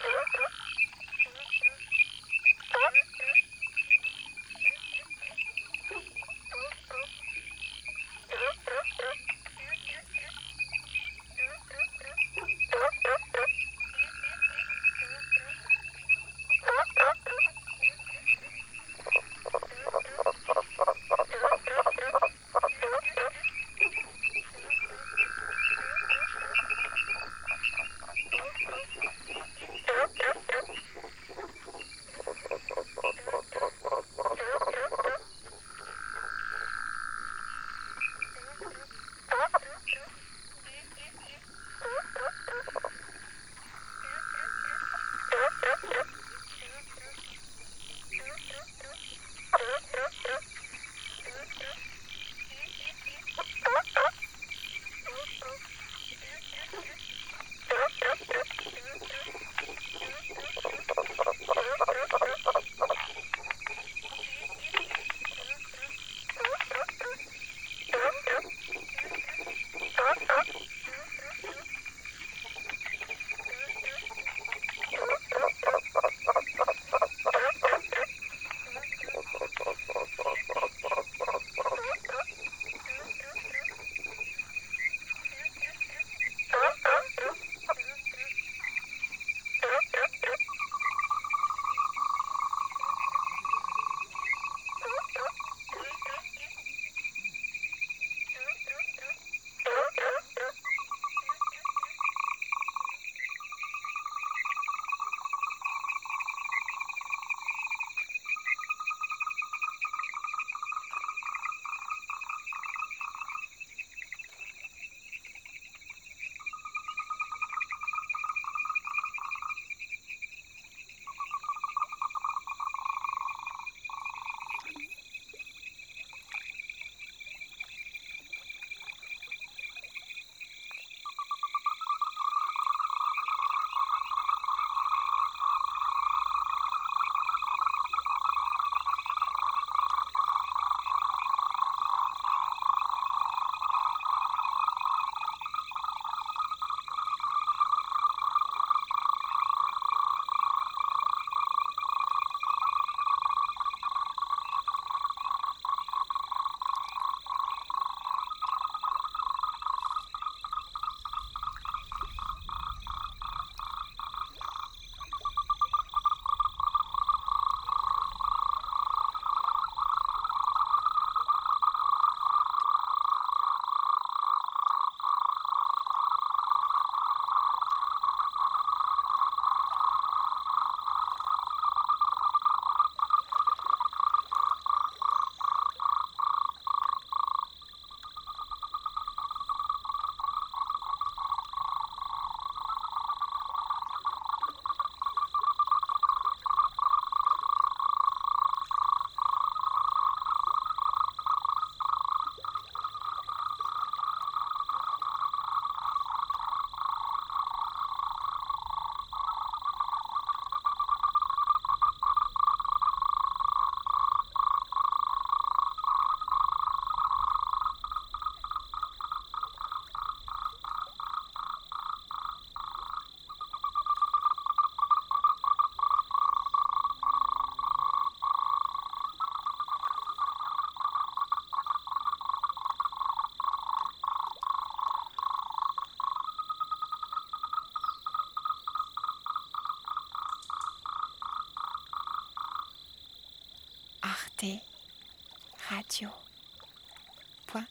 Thank you. T radio. Point.